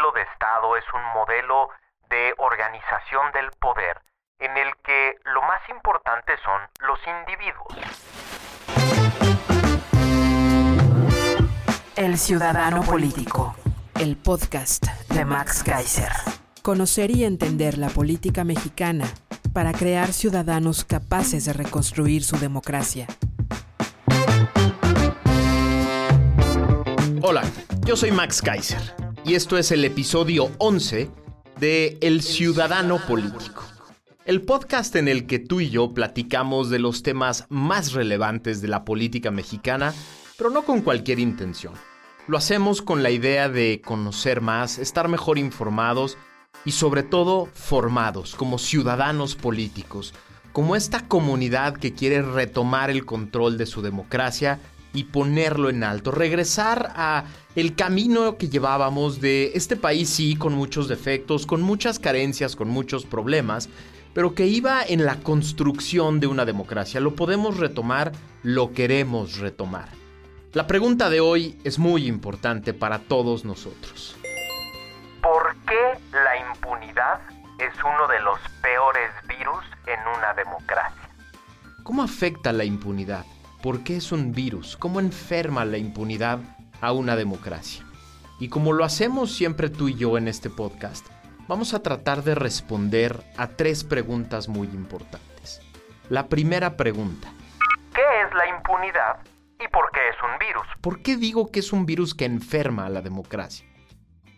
modelo de Estado, es un modelo de organización del poder en el que lo más importante son los individuos. El Ciudadano Político, el podcast de Max Kaiser. Conocer y entender la política mexicana para crear ciudadanos capaces de reconstruir su democracia. Hola, yo soy Max Kaiser y esto es el episodio 11 de El Ciudadano Político. El podcast en el que tú y yo platicamos de los temas más relevantes de la política mexicana, pero no con cualquier intención. Lo hacemos con la idea de conocer más, estar mejor informados y sobre todo formados como ciudadanos políticos, como esta comunidad que quiere retomar el control de su democracia y ponerlo en alto, regresar a el camino que llevábamos de este país sí con muchos defectos, con muchas carencias, con muchos problemas, pero que iba en la construcción de una democracia. Lo podemos retomar, lo queremos retomar. La pregunta de hoy es muy importante para todos nosotros. ¿Por qué la impunidad es uno de los peores virus en una democracia? ¿Cómo afecta la impunidad? ¿Por qué es un virus? ¿Cómo enferma la impunidad a una democracia? Y como lo hacemos siempre tú y yo en este podcast, vamos a tratar de responder a tres preguntas muy importantes. La primera pregunta. ¿Qué es la impunidad y por qué es un virus? ¿Por qué digo que es un virus que enferma a la democracia?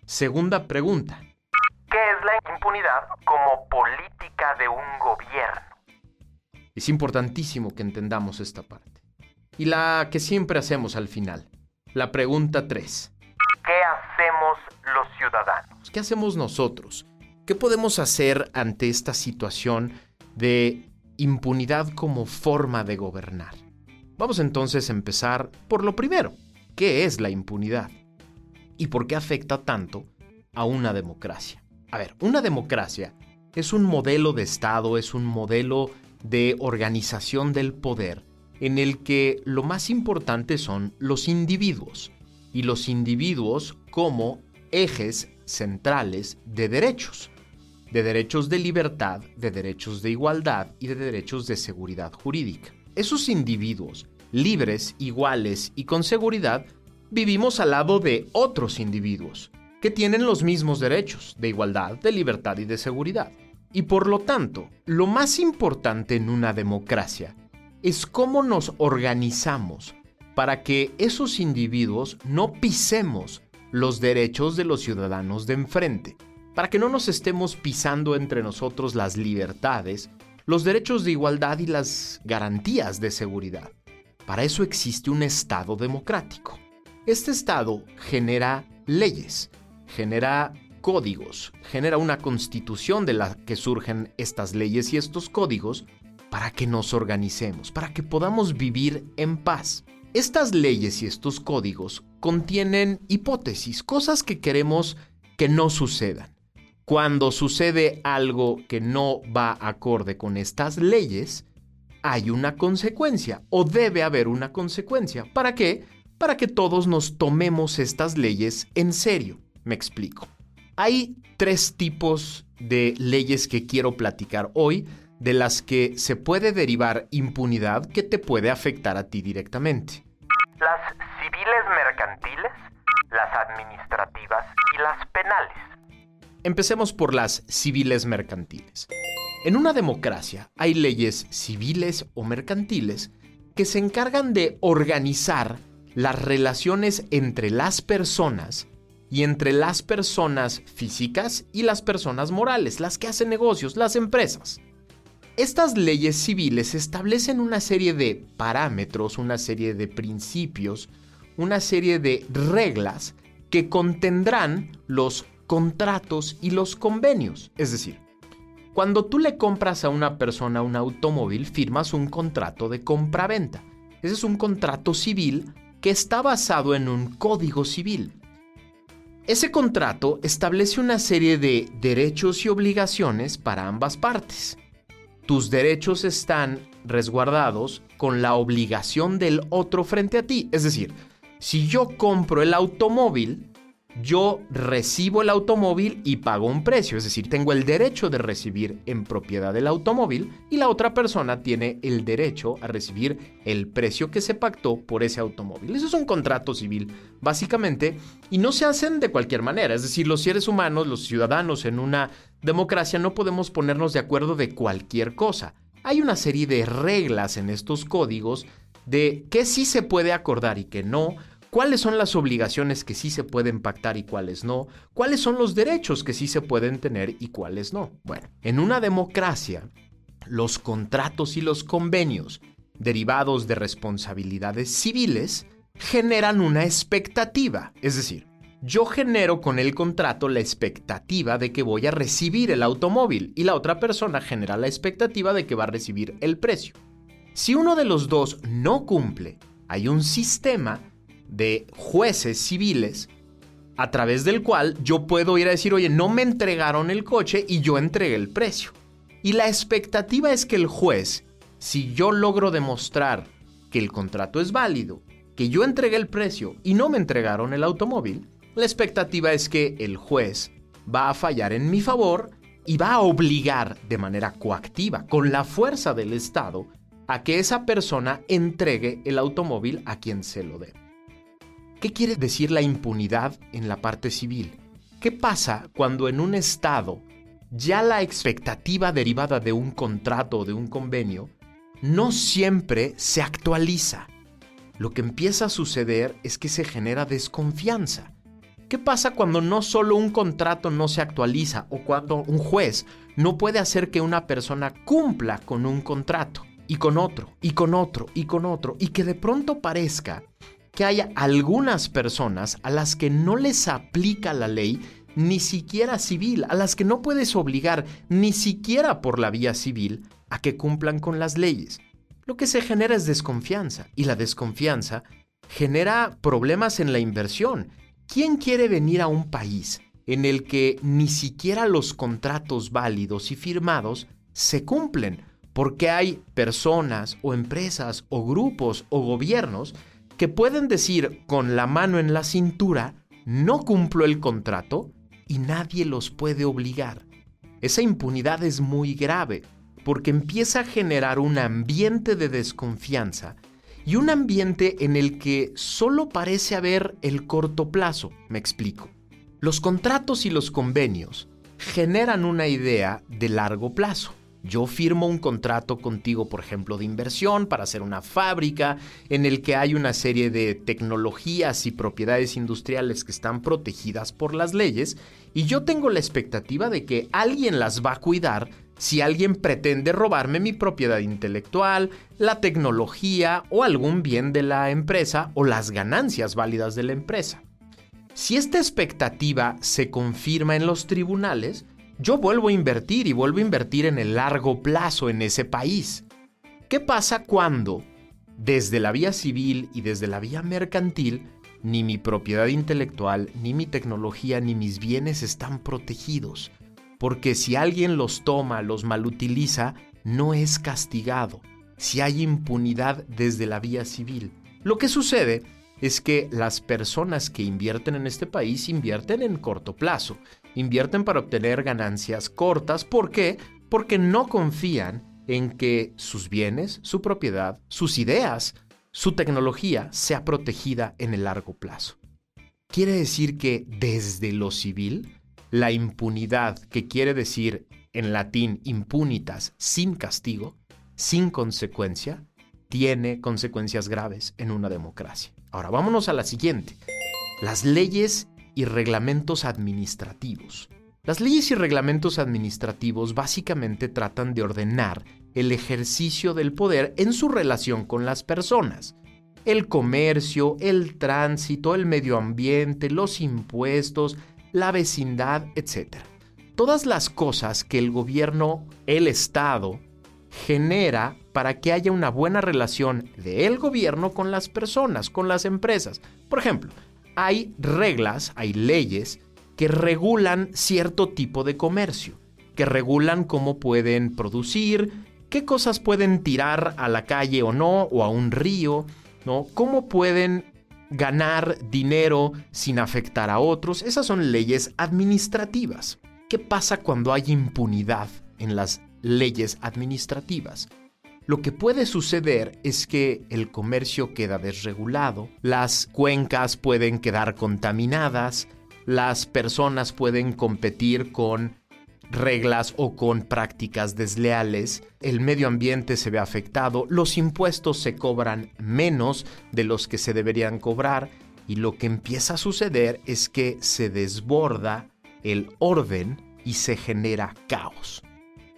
Segunda pregunta. ¿Qué es la impunidad como política de un gobierno? Es importantísimo que entendamos esta parte. Y la que siempre hacemos al final. La pregunta 3. ¿Qué hacemos los ciudadanos? ¿Qué hacemos nosotros? ¿Qué podemos hacer ante esta situación de impunidad como forma de gobernar? Vamos entonces a empezar por lo primero. ¿Qué es la impunidad? ¿Y por qué afecta tanto a una democracia? A ver, una democracia es un modelo de Estado, es un modelo de organización del poder en el que lo más importante son los individuos y los individuos como ejes centrales de derechos, de derechos de libertad, de derechos de igualdad y de derechos de seguridad jurídica. Esos individuos, libres, iguales y con seguridad, vivimos al lado de otros individuos que tienen los mismos derechos de igualdad, de libertad y de seguridad. Y por lo tanto, lo más importante en una democracia es cómo nos organizamos para que esos individuos no pisemos los derechos de los ciudadanos de enfrente, para que no nos estemos pisando entre nosotros las libertades, los derechos de igualdad y las garantías de seguridad. Para eso existe un Estado democrático. Este Estado genera leyes, genera códigos, genera una constitución de la que surgen estas leyes y estos códigos para que nos organicemos, para que podamos vivir en paz. Estas leyes y estos códigos contienen hipótesis, cosas que queremos que no sucedan. Cuando sucede algo que no va acorde con estas leyes, hay una consecuencia o debe haber una consecuencia. ¿Para qué? Para que todos nos tomemos estas leyes en serio. Me explico. Hay tres tipos de leyes que quiero platicar hoy de las que se puede derivar impunidad que te puede afectar a ti directamente. Las civiles mercantiles, las administrativas y las penales. Empecemos por las civiles mercantiles. En una democracia hay leyes civiles o mercantiles que se encargan de organizar las relaciones entre las personas y entre las personas físicas y las personas morales, las que hacen negocios, las empresas. Estas leyes civiles establecen una serie de parámetros, una serie de principios, una serie de reglas que contendrán los contratos y los convenios. Es decir, cuando tú le compras a una persona un automóvil, firmas un contrato de compraventa. Ese es un contrato civil que está basado en un código civil. Ese contrato establece una serie de derechos y obligaciones para ambas partes. Tus derechos están resguardados con la obligación del otro frente a ti. Es decir, si yo compro el automóvil, yo recibo el automóvil y pago un precio, es decir, tengo el derecho de recibir en propiedad el automóvil y la otra persona tiene el derecho a recibir el precio que se pactó por ese automóvil. Eso es un contrato civil, básicamente, y no se hacen de cualquier manera, es decir, los seres humanos, los ciudadanos en una democracia no podemos ponernos de acuerdo de cualquier cosa. Hay una serie de reglas en estos códigos de qué sí se puede acordar y qué no, cuáles son las obligaciones que sí se pueden pactar y cuáles no, cuáles son los derechos que sí se pueden tener y cuáles no. Bueno, en una democracia, los contratos y los convenios derivados de responsabilidades civiles generan una expectativa, es decir, yo genero con el contrato la expectativa de que voy a recibir el automóvil y la otra persona genera la expectativa de que va a recibir el precio. Si uno de los dos no cumple, hay un sistema de jueces civiles a través del cual yo puedo ir a decir, oye, no me entregaron el coche y yo entregué el precio. Y la expectativa es que el juez, si yo logro demostrar que el contrato es válido, que yo entregué el precio y no me entregaron el automóvil, la expectativa es que el juez va a fallar en mi favor y va a obligar de manera coactiva, con la fuerza del Estado, a que esa persona entregue el automóvil a quien se lo dé. ¿Qué quiere decir la impunidad en la parte civil? ¿Qué pasa cuando en un Estado ya la expectativa derivada de un contrato o de un convenio no siempre se actualiza? Lo que empieza a suceder es que se genera desconfianza. ¿Qué pasa cuando no solo un contrato no se actualiza o cuando un juez no puede hacer que una persona cumpla con un contrato y con otro y con otro y con otro y que de pronto parezca que hay algunas personas a las que no les aplica la ley ni siquiera civil, a las que no puedes obligar ni siquiera por la vía civil a que cumplan con las leyes. Lo que se genera es desconfianza y la desconfianza genera problemas en la inversión. ¿Quién quiere venir a un país en el que ni siquiera los contratos válidos y firmados se cumplen? Porque hay personas o empresas o grupos o gobiernos que pueden decir con la mano en la cintura, no cumplo el contrato y nadie los puede obligar. Esa impunidad es muy grave porque empieza a generar un ambiente de desconfianza y un ambiente en el que solo parece haber el corto plazo. Me explico. Los contratos y los convenios generan una idea de largo plazo. Yo firmo un contrato contigo, por ejemplo, de inversión para hacer una fábrica en el que hay una serie de tecnologías y propiedades industriales que están protegidas por las leyes y yo tengo la expectativa de que alguien las va a cuidar si alguien pretende robarme mi propiedad intelectual, la tecnología o algún bien de la empresa o las ganancias válidas de la empresa. Si esta expectativa se confirma en los tribunales, yo vuelvo a invertir y vuelvo a invertir en el largo plazo en ese país. ¿Qué pasa cuando, desde la vía civil y desde la vía mercantil, ni mi propiedad intelectual, ni mi tecnología, ni mis bienes están protegidos? Porque si alguien los toma, los malutiliza, no es castigado. Si hay impunidad desde la vía civil. Lo que sucede es que las personas que invierten en este país invierten en corto plazo invierten para obtener ganancias cortas. ¿Por qué? Porque no confían en que sus bienes, su propiedad, sus ideas, su tecnología sea protegida en el largo plazo. Quiere decir que desde lo civil, la impunidad, que quiere decir en latín impunitas, sin castigo, sin consecuencia, tiene consecuencias graves en una democracia. Ahora vámonos a la siguiente. Las leyes y reglamentos administrativos. Las leyes y reglamentos administrativos básicamente tratan de ordenar el ejercicio del poder en su relación con las personas. el comercio, el tránsito, el medio ambiente, los impuestos, la vecindad, etc. Todas las cosas que el gobierno, el Estado, genera para que haya una buena relación del gobierno con las personas, con las empresas. Por ejemplo, hay reglas, hay leyes que regulan cierto tipo de comercio, que regulan cómo pueden producir, qué cosas pueden tirar a la calle o no, o a un río, ¿no? Cómo pueden ganar dinero sin afectar a otros. Esas son leyes administrativas. ¿Qué pasa cuando hay impunidad en las leyes administrativas? Lo que puede suceder es que el comercio queda desregulado, las cuencas pueden quedar contaminadas, las personas pueden competir con reglas o con prácticas desleales, el medio ambiente se ve afectado, los impuestos se cobran menos de los que se deberían cobrar y lo que empieza a suceder es que se desborda el orden y se genera caos.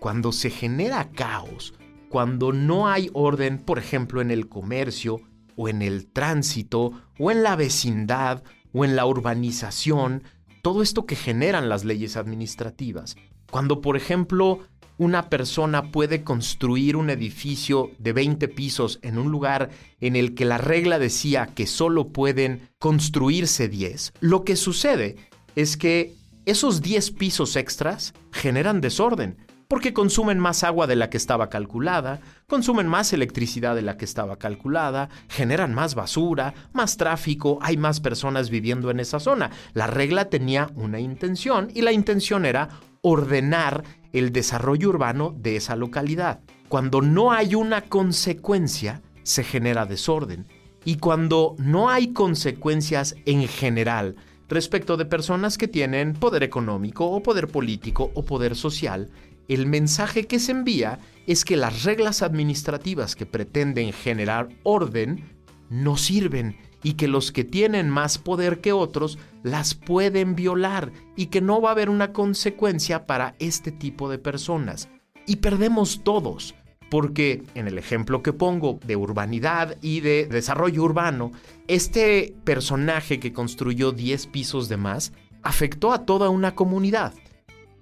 Cuando se genera caos, cuando no hay orden, por ejemplo, en el comercio o en el tránsito o en la vecindad o en la urbanización, todo esto que generan las leyes administrativas. Cuando, por ejemplo, una persona puede construir un edificio de 20 pisos en un lugar en el que la regla decía que solo pueden construirse 10, lo que sucede es que esos 10 pisos extras generan desorden, porque consumen más agua de la que estaba calculada, consumen más electricidad de la que estaba calculada, generan más basura, más tráfico, hay más personas viviendo en esa zona. La regla tenía una intención y la intención era ordenar el desarrollo urbano de esa localidad. Cuando no hay una consecuencia, se genera desorden. Y cuando no hay consecuencias en general respecto de personas que tienen poder económico o poder político o poder social, el mensaje que se envía es que las reglas administrativas que pretenden generar orden no sirven y que los que tienen más poder que otros las pueden violar y que no va a haber una consecuencia para este tipo de personas. Y perdemos todos, porque en el ejemplo que pongo de urbanidad y de desarrollo urbano, este personaje que construyó 10 pisos de más afectó a toda una comunidad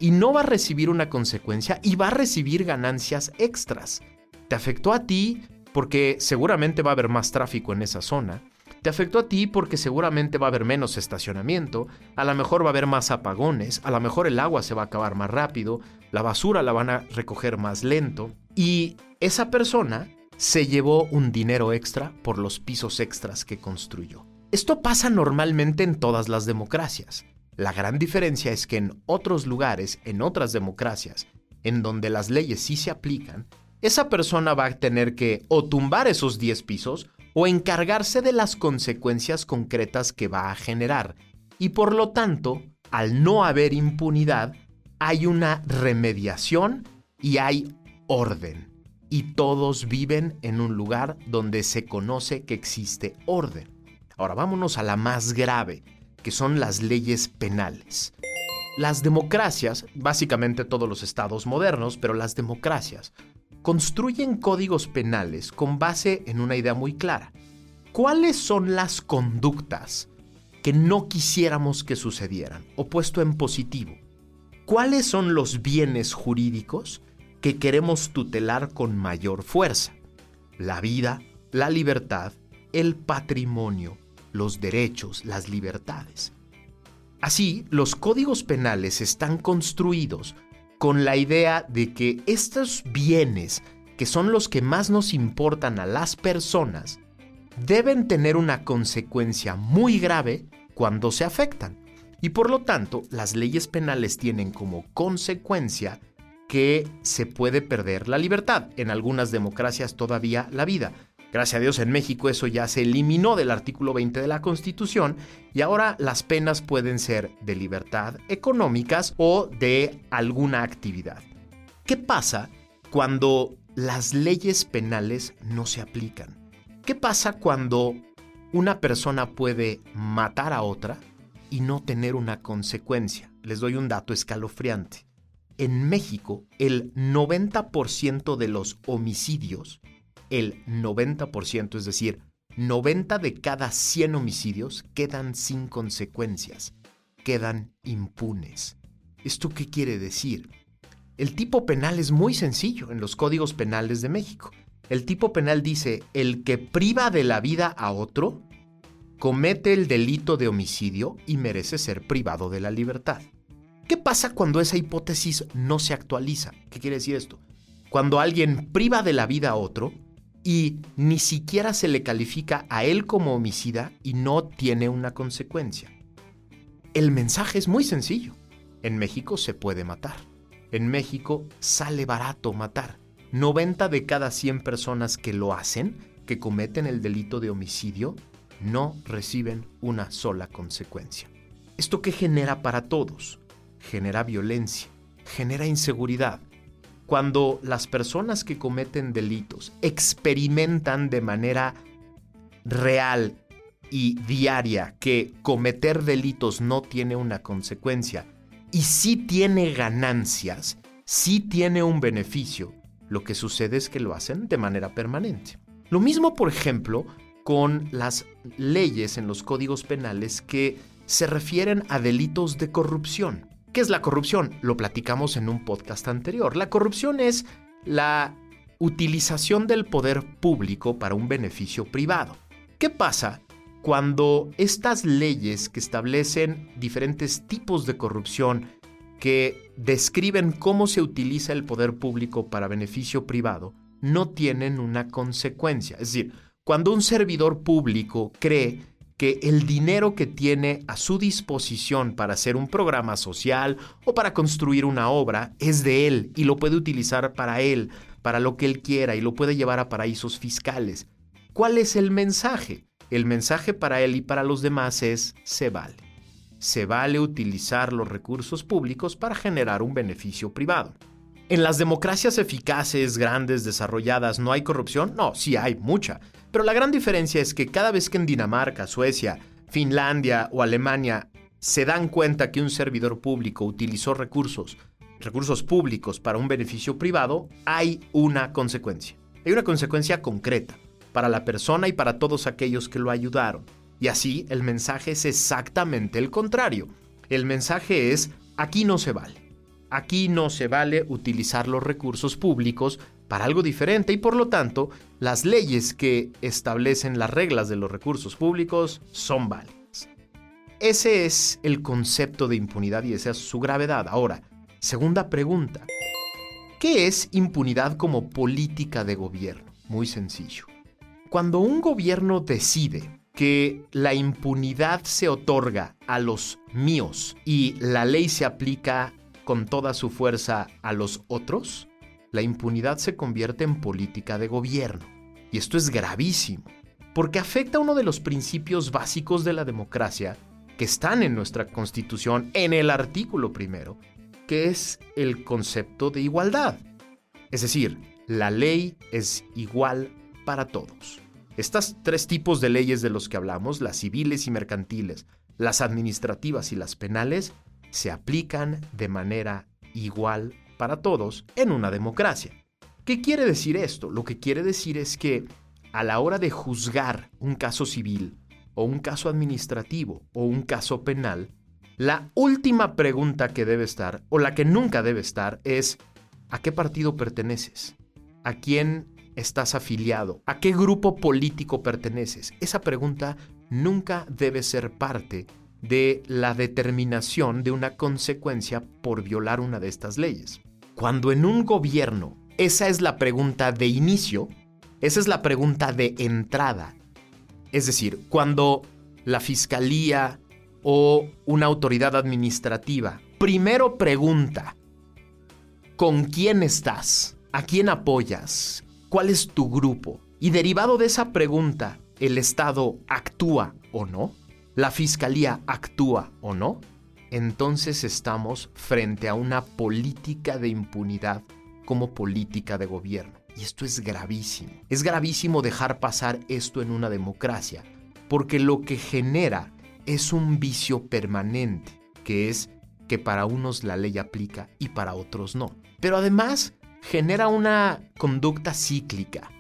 y no va a recibir una consecuencia y va a recibir ganancias extras. Te afectó a ti porque seguramente va a haber más tráfico en esa zona. Te afectó a ti porque seguramente va a haber menos estacionamiento, a lo mejor va a haber más apagones, a lo mejor el agua se va a acabar más rápido, la basura la van a recoger más lento y esa persona se llevó un dinero extra por los pisos extras que construyó. Esto pasa normalmente en todas las democracias. La gran diferencia es que en otros lugares, en otras democracias, en donde las leyes sí se aplican, esa persona va a tener que o tumbar esos 10 pisos o encargarse de las consecuencias concretas que va a generar. Y por lo tanto, al no haber impunidad, hay una remediación y hay orden. Y todos viven en un lugar donde se conoce que existe orden. Ahora vámonos a la más grave, que son las leyes penales. Las democracias, básicamente todos los estados modernos, pero las democracias, construyen códigos penales con base en una idea muy clara. ¿Cuáles son las conductas que no quisiéramos que sucedieran? O puesto en positivo, ¿cuáles son los bienes jurídicos que queremos tutelar con mayor fuerza? La vida, la libertad, el patrimonio, los derechos, las libertades. Así, los códigos penales están construidos con la idea de que estos bienes, que son los que más nos importan a las personas, deben tener una consecuencia muy grave cuando se afectan. Y por lo tanto, las leyes penales tienen como consecuencia que se puede perder la libertad, en algunas democracias todavía la vida. Gracias a Dios en México eso ya se eliminó del artículo 20 de la Constitución y ahora las penas pueden ser de libertad económicas o de alguna actividad. ¿Qué pasa cuando las leyes penales no se aplican? ¿Qué pasa cuando una persona puede matar a otra y no tener una consecuencia? Les doy un dato escalofriante. En México, el 90% de los homicidios el 90%, es decir, 90 de cada 100 homicidios quedan sin consecuencias, quedan impunes. ¿Esto qué quiere decir? El tipo penal es muy sencillo en los códigos penales de México. El tipo penal dice, el que priva de la vida a otro comete el delito de homicidio y merece ser privado de la libertad. ¿Qué pasa cuando esa hipótesis no se actualiza? ¿Qué quiere decir esto? Cuando alguien priva de la vida a otro y ni siquiera se le califica a él como homicida y no tiene una consecuencia. El mensaje es muy sencillo. En México se puede matar. En México sale barato matar. 90 de cada 100 personas que lo hacen, que cometen el delito de homicidio, no reciben una sola consecuencia. ¿Esto qué genera para todos? Genera violencia, genera inseguridad. Cuando las personas que cometen delitos experimentan de manera real y diaria que cometer delitos no tiene una consecuencia y sí tiene ganancias, sí tiene un beneficio, lo que sucede es que lo hacen de manera permanente. Lo mismo, por ejemplo, con las leyes en los códigos penales que se refieren a delitos de corrupción. ¿Qué es la corrupción? Lo platicamos en un podcast anterior. La corrupción es la utilización del poder público para un beneficio privado. ¿Qué pasa cuando estas leyes que establecen diferentes tipos de corrupción que describen cómo se utiliza el poder público para beneficio privado no tienen una consecuencia? Es decir, cuando un servidor público cree que el dinero que tiene a su disposición para hacer un programa social o para construir una obra es de él y lo puede utilizar para él, para lo que él quiera y lo puede llevar a paraísos fiscales. ¿Cuál es el mensaje? El mensaje para él y para los demás es se vale. Se vale utilizar los recursos públicos para generar un beneficio privado. ¿En las democracias eficaces, grandes, desarrolladas, no hay corrupción? No, sí hay mucha. Pero la gran diferencia es que cada vez que en Dinamarca, Suecia, Finlandia o Alemania se dan cuenta que un servidor público utilizó recursos, recursos públicos para un beneficio privado, hay una consecuencia. Hay una consecuencia concreta para la persona y para todos aquellos que lo ayudaron. Y así el mensaje es exactamente el contrario. El mensaje es, aquí no se vale. Aquí no se vale utilizar los recursos públicos para algo diferente y por lo tanto las leyes que establecen las reglas de los recursos públicos son válidas. Ese es el concepto de impunidad y esa es su gravedad. Ahora, segunda pregunta. ¿Qué es impunidad como política de gobierno? Muy sencillo. Cuando un gobierno decide que la impunidad se otorga a los míos y la ley se aplica con toda su fuerza a los otros, la impunidad se convierte en política de gobierno. Y esto es gravísimo, porque afecta uno de los principios básicos de la democracia que están en nuestra constitución en el artículo primero, que es el concepto de igualdad. Es decir, la ley es igual para todos. Estas tres tipos de leyes de los que hablamos, las civiles y mercantiles, las administrativas y las penales, se aplican de manera igual para todos en una democracia. ¿Qué quiere decir esto? Lo que quiere decir es que a la hora de juzgar un caso civil o un caso administrativo o un caso penal, la última pregunta que debe estar, o la que nunca debe estar, es ¿a qué partido perteneces? ¿A quién estás afiliado? ¿A qué grupo político perteneces? Esa pregunta nunca debe ser parte de la determinación de una consecuencia por violar una de estas leyes. Cuando en un gobierno esa es la pregunta de inicio, esa es la pregunta de entrada. Es decir, cuando la fiscalía o una autoridad administrativa primero pregunta, ¿con quién estás? ¿A quién apoyas? ¿Cuál es tu grupo? Y derivado de esa pregunta, ¿el Estado actúa o no? la fiscalía actúa o no, entonces estamos frente a una política de impunidad como política de gobierno. Y esto es gravísimo. Es gravísimo dejar pasar esto en una democracia, porque lo que genera es un vicio permanente, que es que para unos la ley aplica y para otros no. Pero además genera una conducta cíclica.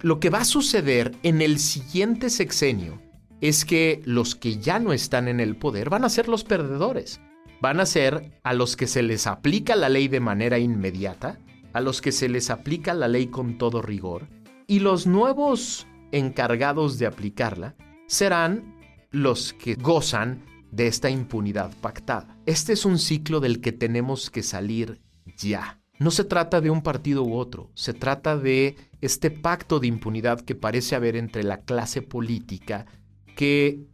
lo que va a suceder en el siguiente sexenio es que los que ya no están en el poder van a ser los perdedores. Van a ser a los que se les aplica la ley de manera inmediata, a los que se les aplica la ley con todo rigor, y los nuevos encargados de aplicarla serán los que gozan de esta impunidad pactada. Este es un ciclo del que tenemos que salir ya. No se trata de un partido u otro, se trata de este pacto de impunidad que parece haber entre la clase política que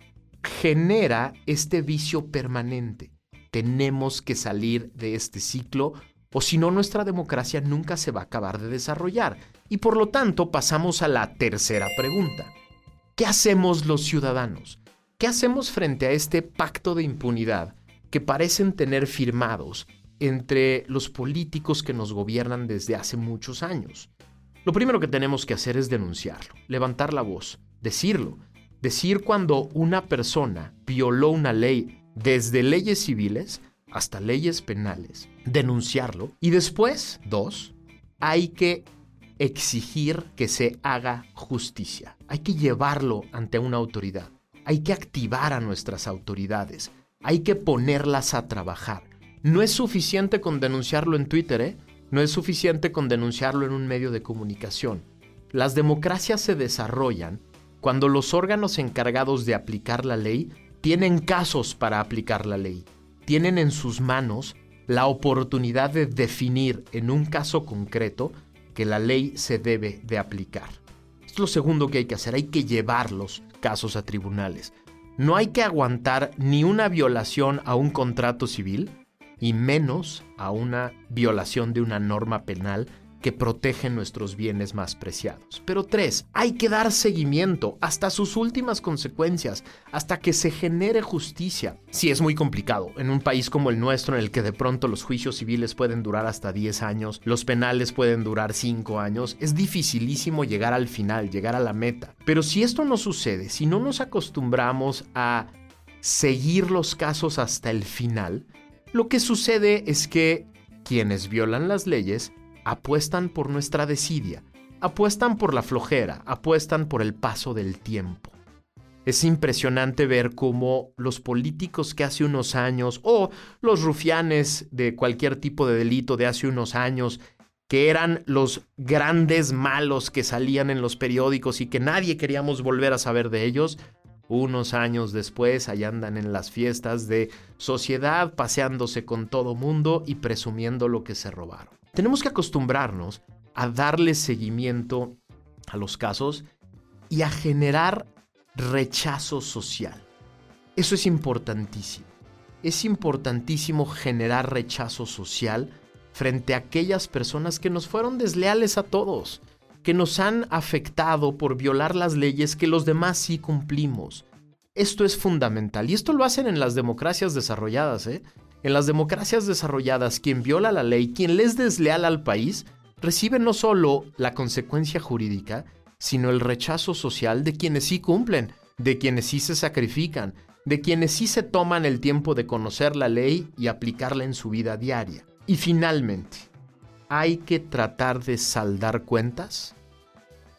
genera este vicio permanente. Tenemos que salir de este ciclo o si no nuestra democracia nunca se va a acabar de desarrollar. Y por lo tanto pasamos a la tercera pregunta. ¿Qué hacemos los ciudadanos? ¿Qué hacemos frente a este pacto de impunidad que parecen tener firmados entre los políticos que nos gobiernan desde hace muchos años? Lo primero que tenemos que hacer es denunciarlo, levantar la voz, decirlo, decir cuando una persona violó una ley desde leyes civiles hasta leyes penales, denunciarlo y después, dos, hay que exigir que se haga justicia, hay que llevarlo ante una autoridad. Hay que activar a nuestras autoridades. Hay que ponerlas a trabajar. No es suficiente con denunciarlo en Twitter, ¿eh? No es suficiente con denunciarlo en un medio de comunicación. Las democracias se desarrollan cuando los órganos encargados de aplicar la ley tienen casos para aplicar la ley. Tienen en sus manos la oportunidad de definir en un caso concreto que la ley se debe de aplicar. Es lo segundo que hay que hacer, hay que llevarlos casos a tribunales. No hay que aguantar ni una violación a un contrato civil y menos a una violación de una norma penal que protegen nuestros bienes más preciados. Pero tres, hay que dar seguimiento hasta sus últimas consecuencias, hasta que se genere justicia. Sí, es muy complicado. En un país como el nuestro, en el que de pronto los juicios civiles pueden durar hasta 10 años, los penales pueden durar 5 años, es dificilísimo llegar al final, llegar a la meta. Pero si esto no sucede, si no nos acostumbramos a seguir los casos hasta el final, lo que sucede es que quienes violan las leyes apuestan por nuestra desidia, apuestan por la flojera, apuestan por el paso del tiempo. Es impresionante ver cómo los políticos que hace unos años, o los rufianes de cualquier tipo de delito de hace unos años, que eran los grandes malos que salían en los periódicos y que nadie queríamos volver a saber de ellos, unos años después allá andan en las fiestas de sociedad paseándose con todo mundo y presumiendo lo que se robaron. Tenemos que acostumbrarnos a darle seguimiento a los casos y a generar rechazo social. Eso es importantísimo. Es importantísimo generar rechazo social frente a aquellas personas que nos fueron desleales a todos, que nos han afectado por violar las leyes que los demás sí cumplimos. Esto es fundamental y esto lo hacen en las democracias desarrolladas. ¿eh? En las democracias desarrolladas, quien viola la ley, quien les desleal al país, recibe no solo la consecuencia jurídica, sino el rechazo social de quienes sí cumplen, de quienes sí se sacrifican, de quienes sí se toman el tiempo de conocer la ley y aplicarla en su vida diaria. Y finalmente, hay que tratar de saldar cuentas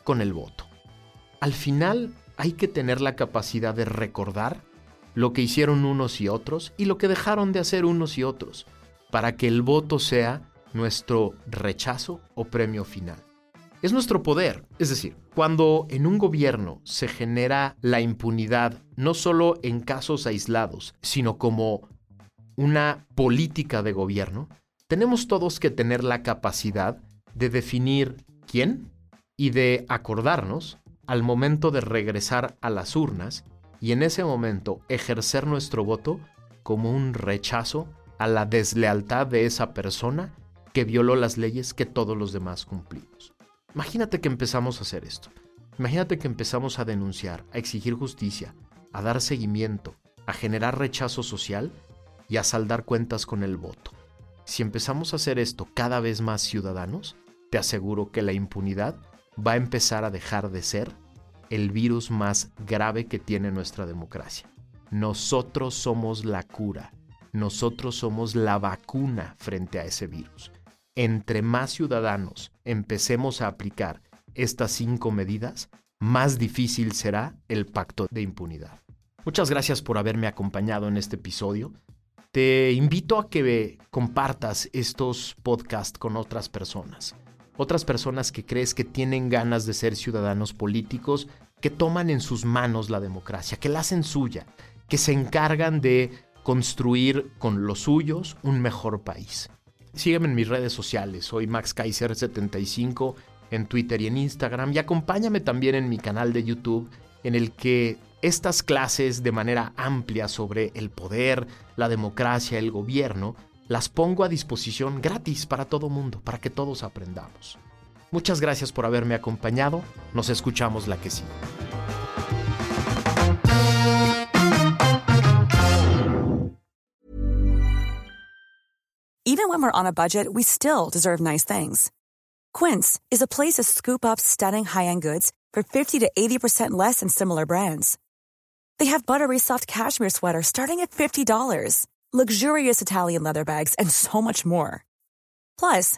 con el voto. Al final hay que tener la capacidad de recordar lo que hicieron unos y otros y lo que dejaron de hacer unos y otros, para que el voto sea nuestro rechazo o premio final. Es nuestro poder, es decir, cuando en un gobierno se genera la impunidad, no solo en casos aislados, sino como una política de gobierno, tenemos todos que tener la capacidad de definir quién y de acordarnos al momento de regresar a las urnas y en ese momento ejercer nuestro voto como un rechazo a la deslealtad de esa persona que violó las leyes que todos los demás cumplimos. Imagínate que empezamos a hacer esto. Imagínate que empezamos a denunciar, a exigir justicia, a dar seguimiento, a generar rechazo social y a saldar cuentas con el voto. Si empezamos a hacer esto cada vez más ciudadanos, te aseguro que la impunidad va a empezar a dejar de ser el virus más grave que tiene nuestra democracia. Nosotros somos la cura, nosotros somos la vacuna frente a ese virus. Entre más ciudadanos empecemos a aplicar estas cinco medidas, más difícil será el pacto de impunidad. Muchas gracias por haberme acompañado en este episodio. Te invito a que compartas estos podcasts con otras personas. Otras personas que crees que tienen ganas de ser ciudadanos políticos, que toman en sus manos la democracia, que la hacen suya, que se encargan de construir con los suyos un mejor país. Sígueme en mis redes sociales, soy Max Kaiser75 en Twitter y en Instagram y acompáñame también en mi canal de YouTube en el que estas clases de manera amplia sobre el poder, la democracia, el gobierno, las pongo a disposición gratis para todo mundo, para que todos aprendamos. Muchas gracias por haberme acompañado, nos escuchamos la que sigue. Even when we're on a budget, we still deserve nice things. Quince is a place to scoop up stunning high-end goods for 50 to 80% less than similar brands. They have buttery soft cashmere sweaters starting at $50, luxurious Italian leather bags, and so much more. Plus,